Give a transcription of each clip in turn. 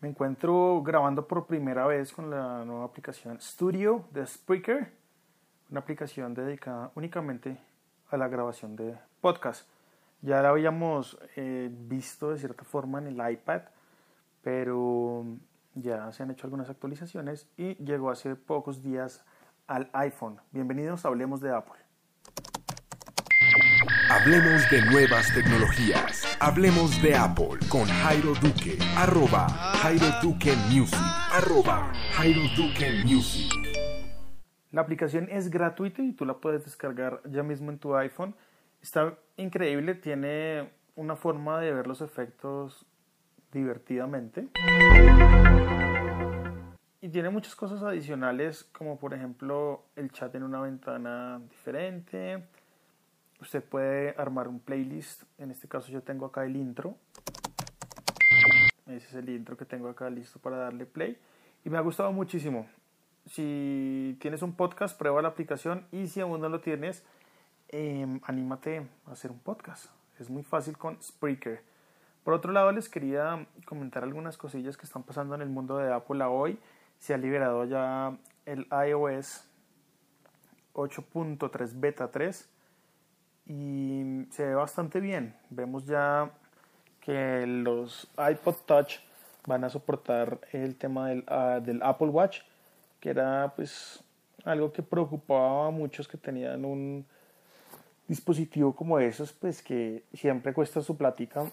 Me encuentro grabando por primera vez con la nueva aplicación Studio de Spreaker, una aplicación dedicada únicamente a la grabación de podcast. Ya la habíamos eh, visto de cierta forma en el iPad, pero ya se han hecho algunas actualizaciones y llegó hace pocos días al iPhone. Bienvenidos Hablemos de Apple. Hablemos de nuevas tecnologías. Hablemos de Apple con Jairo Duque. Arroba Jairo Duque Music. Arroba Jairo Duque Music. La aplicación es gratuita y tú la puedes descargar ya mismo en tu iPhone. Está increíble, tiene una forma de ver los efectos divertidamente. Y tiene muchas cosas adicionales, como por ejemplo el chat en una ventana diferente, Usted puede armar un playlist. En este caso yo tengo acá el intro. Ese es el intro que tengo acá listo para darle play. Y me ha gustado muchísimo. Si tienes un podcast, prueba la aplicación. Y si aún no lo tienes, em, anímate a hacer un podcast. Es muy fácil con Spreaker. Por otro lado, les quería comentar algunas cosillas que están pasando en el mundo de Apple hoy. Se ha liberado ya el iOS 8.3 Beta 3 y se ve bastante bien. Vemos ya que los iPod Touch van a soportar el tema del, ah, del, Apple Watch, que era pues algo que preocupaba a muchos que tenían un dispositivo como esos, pues que siempre cuesta su plática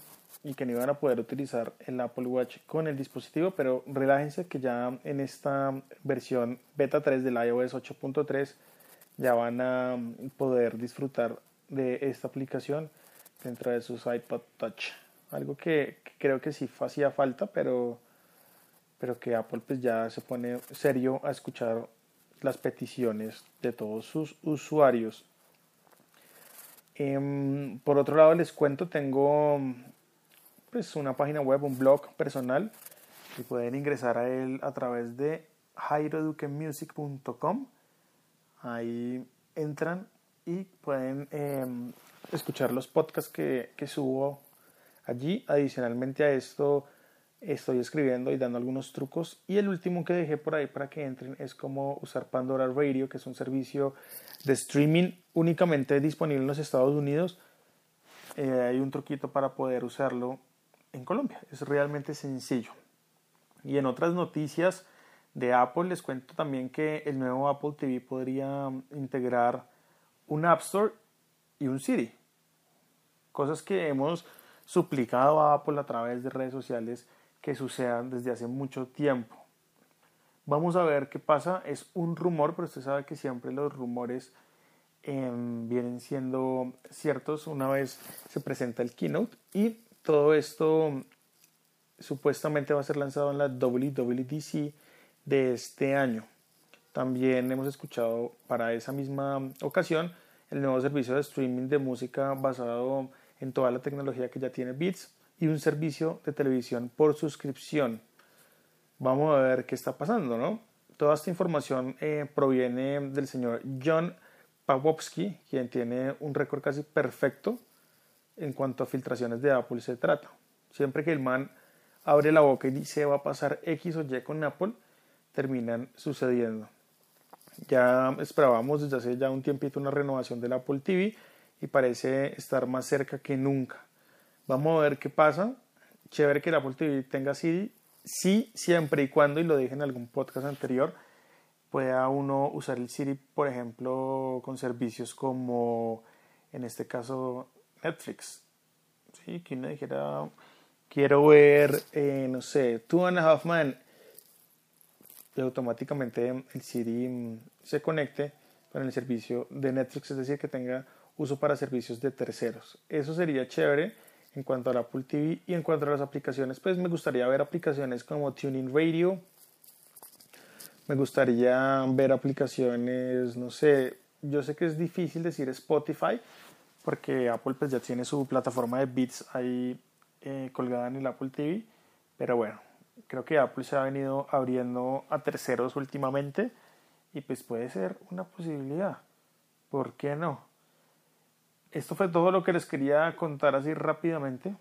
y que no iban a poder utilizar el Apple Watch con el dispositivo, pero relájense que ya en esta versión beta 3 del iOS 8.3 ya van a poder disfrutar de esta aplicación dentro de sus iPod Touch. Algo que, creo que sí hacía falta, pero, pero que Apple pues ya se pone serio a escuchar las peticiones de todos sus usuarios. Em, por otro lado les cuento, tengo pues una página web, un blog personal y pueden ingresar a él a través de jairoduquemusic.com. Ahí entran y pueden em, escuchar los podcasts que, que, subo allí. Adicionalmente a esto estoy escribiendo y dando algunos trucos. Y el último que dejé por ahí para que entren es cómo usar Pandora Radio, que es un servicio de streaming únicamente disponible en los Estados Unidos. Eh, hay un truquito para poder usarlo en Colombia. Es realmente sencillo. Y en otras noticias de Apple les cuento también que el nuevo Apple TV podría integrar un App Store y un Siri. Cosas que hemos suplicado a Apple a través de redes sociales que sucedan desde hace mucho tiempo. Vamos a ver qué pasa. Es un rumor, pero usted sabe que siempre los rumores em, vienen siendo ciertos una vez se presenta el keynote y todo esto supuestamente va a ser lanzado en la WWDC de este año. También hemos escuchado para esa misma ocasión el nuevo servicio de streaming de música basado en toda la tecnología que ya tiene Beats y un servicio de televisión por suscripción. Vamos a ver qué está pasando, ¿no? Toda esta información eh, proviene del señor John Pawlowski, quien tiene un récord casi perfecto en cuanto a filtraciones de Apple se trata. Siempre que el man abre la boca y dice va a pasar X o Y con Apple, terminan sucediendo. Ya esperábamos desde hace ya un tiempito una renovación del Apple TV y parece estar más cerca que nunca. Vamos a ver qué pasa. Chévere que el Apple TV tenga Siri. Sí, siempre y cuando, y lo dije en algún podcast anterior, pueda uno usar el Siri, por ejemplo, con servicios como, en este caso, Netflix. Sí, que uno dijera, quiero ver, eh, no sé, Two and a Half Men y automáticamente el Siri mm, se conecte con el servicio de Netflix, es decir, que tenga uso para servicios de terceros. Eso sería chévere en cuanto al Apple TV y en cuanto a las aplicaciones, pues me gustaría ver aplicaciones como Tuning Radio, me gustaría ver aplicaciones, no sé, yo sé que es difícil decir Spotify, porque Apple pues ya tiene su plataforma de Beats ahí eh, colgada en el Apple TV, pero bueno, creo que Apple se ha venido abriendo a terceros últimamente y pues puede ser una posibilidad. ¿Por qué no? Esto fue todo lo que les quería contar así rápidamente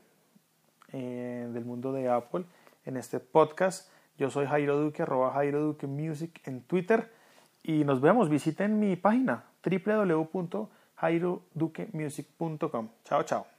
eh, del mundo de Apple. en este podcast. Yo soy Jairo Duque, arroba Jairo Duque Music en Twitter y nos vemos. Visiten mi página www.jairoduquemusic.com. Chao, chao.